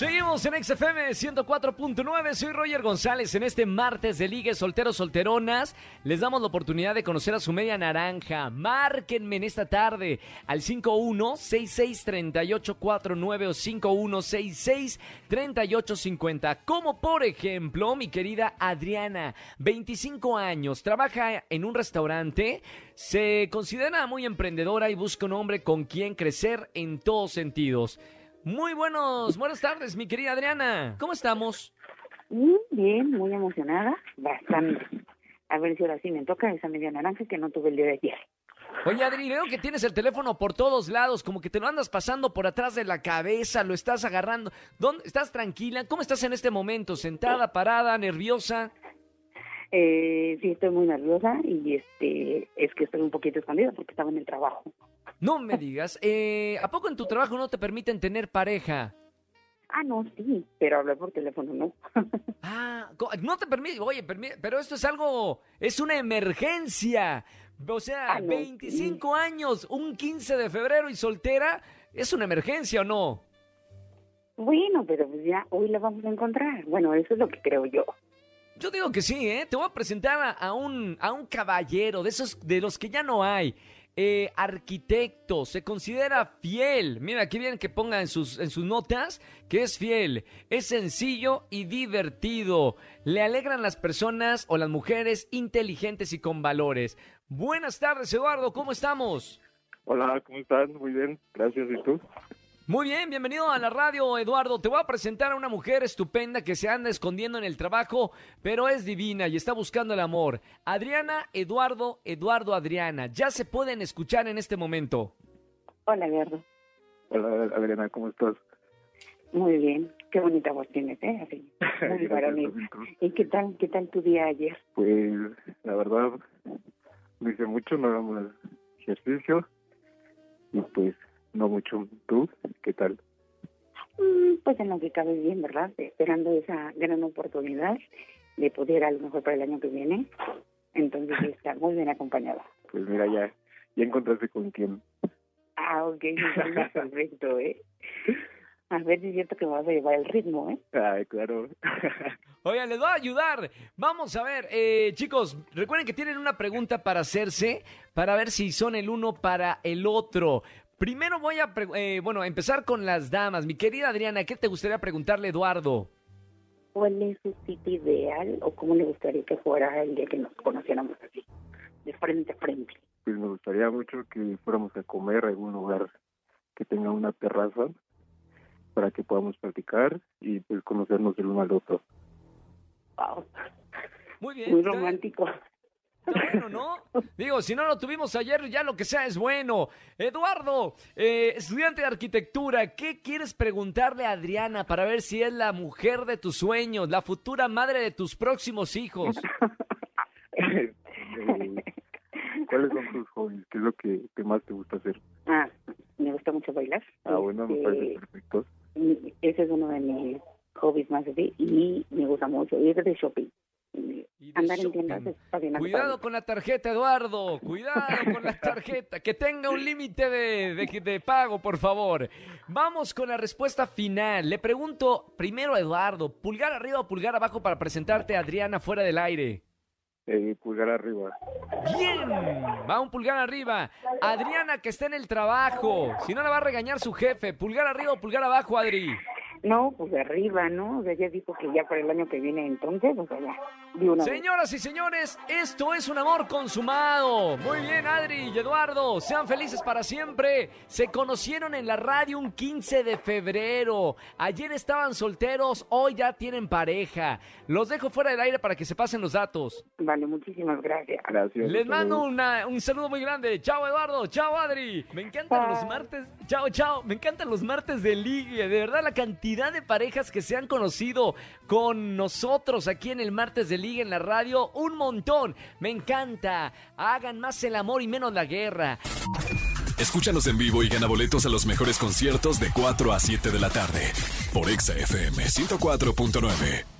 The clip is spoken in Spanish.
Seguimos en XFM 104.9, soy Roger González en este martes de Ligue Solteros Solteronas. Les damos la oportunidad de conocer a su media naranja. Márquenme en esta tarde al 51663849 o 51663850. Como por ejemplo mi querida Adriana, 25 años, trabaja en un restaurante, se considera muy emprendedora y busca un hombre con quien crecer en todos sentidos. Muy buenos, buenas tardes, mi querida Adriana. ¿Cómo estamos? Muy bien, muy emocionada, bastante. A ver si ahora sí me toca esa media naranja que no tuve el día de ayer. Oye, Adri, veo que tienes el teléfono por todos lados, como que te lo andas pasando por atrás de la cabeza, lo estás agarrando. ¿Dónde estás tranquila? ¿Cómo estás en este momento? ¿Sentada, parada, nerviosa? Eh, sí, estoy muy nerviosa y este es que estoy un poquito escondida porque estaba en el trabajo. No me digas, eh, ¿a poco en tu trabajo no te permiten tener pareja? Ah, no, sí, pero hablar por teléfono no. Ah, no te permite, oye, pero esto es algo, es una emergencia. O sea, Ah, no, 25 años, un 15 de febrero y soltera, ¿es una emergencia o no? bueno, pero pues ya hoy la vamos a encontrar. Bueno, eso es lo que creo yo. Yo digo que sí, ¿eh? Te voy a presentar a, a un, a un caballero, de esos de los que ya no hay. Eh, arquitecto, se considera fiel. Mira, aquí vienen que ponga en sus, en sus notas que es fiel, es sencillo y divertido. Le alegran las personas o las mujeres inteligentes y con valores. Buenas tardes, Eduardo, ¿cómo estamos? Hola, ¿cómo están? Muy bien, gracias. ¿Y tú? Muy bien, bienvenido a la radio, Eduardo. Te voy a presentar a una mujer estupenda que se anda escondiendo en el trabajo, pero es divina y está buscando el amor. Adriana, Eduardo, Eduardo, Adriana. Ya se pueden escuchar en este momento. Hola, Gerdo. Hola, Adriana, ¿cómo estás? Muy bien. Qué bonita voz tienes, ¿eh? Así, muy Gracias, varonil. ¿Y qué tal, qué tal tu día ayer? Pues, la verdad, no hice mucho, no hagamos ejercicio. Y pues, no mucho. ¿Tú? ¿Qué tal? Mm, Pues en lo que cabe bien, ¿verdad? Esperando esa gran oportunidad de poder a lo mejor para el año que viene. Entonces está muy bien acompañada. Pues mira, ya, ya encontraste con quién. Ah, ok, perfecto, ¿eh? A ver si es cierto que me vas a llevar el ritmo, ¿eh? Ay, claro. Oigan, les voy a ayudar. Vamos a ver, eh, chicos, recuerden que tienen una pregunta para hacerse, para ver si son el uno para el otro. Primero voy a, pre- eh, bueno, a empezar con las damas. Mi querida Adriana, ¿qué te gustaría preguntarle, a Eduardo? ¿Cuál es su sitio ideal o cómo le gustaría que fuera el día que nos conociéramos así? De frente a frente. Pues me gustaría mucho que fuéramos a comer a algún lugar que tenga una terraza para que podamos platicar y pues conocernos el uno al otro. Wow, Muy bien. muy está- romántico. Bueno, ¿no? Digo, si no lo tuvimos ayer, ya lo que sea es bueno. Eduardo, eh, estudiante de arquitectura, ¿qué quieres preguntarle a Adriana para ver si es la mujer de tus sueños, la futura madre de tus próximos hijos? ¿Cuáles son tus hobbies? ¿Qué es lo que, que más te gusta hacer? Ah, me gusta mucho bailar. Ah, bueno, me Este, parece perfecto. y Ese es uno de mis hobbies más así y me gusta mucho ir de shopping. Y Andar en tiendas bien Cuidado con la tarjeta, Eduardo. Cuidado con la tarjeta. Que tenga un límite de, de- de pago, por favor. Vamos con la respuesta final. Le pregunto primero a Eduardo, ¿pulgar arriba o pulgar abajo para presentarte a Adriana fuera del aire? Eh, pulgar arriba. Bien, va un pulgar arriba. Adriana que está en el trabajo. Si no la va a regañar su jefe. Pulgar arriba o pulgar abajo, Adri. No, pues de arriba, ¿no? O sea, ya dijo que ya para el año que viene entonces, o sea, ya, de una vez. Señoras y señores, esto es un amor consumado. Muy bien, Adri y Eduardo, sean felices para siempre. Se conocieron en la radio un 15 de febrero. Ayer estaban solteros, hoy ya tienen pareja. Los dejo fuera del aire para que se pasen los datos. Vale, muchísimas gracias. Gracias. Les mando una- un saludo muy grande. Chao, Eduardo. Chao, Adri. Me encantan los martes. Chao, chao. Me encantan los martes de ligue. De verdad, la cantidad de parejas que se han conocido con nosotros aquí en el martes de ligue en la radio, un montón. Me encanta. Hagan más el amor y menos la guerra. Escúchanos en vivo y gana boletos a los mejores conciertos de 4 a 7 de la tarde por Exa FM 104.9.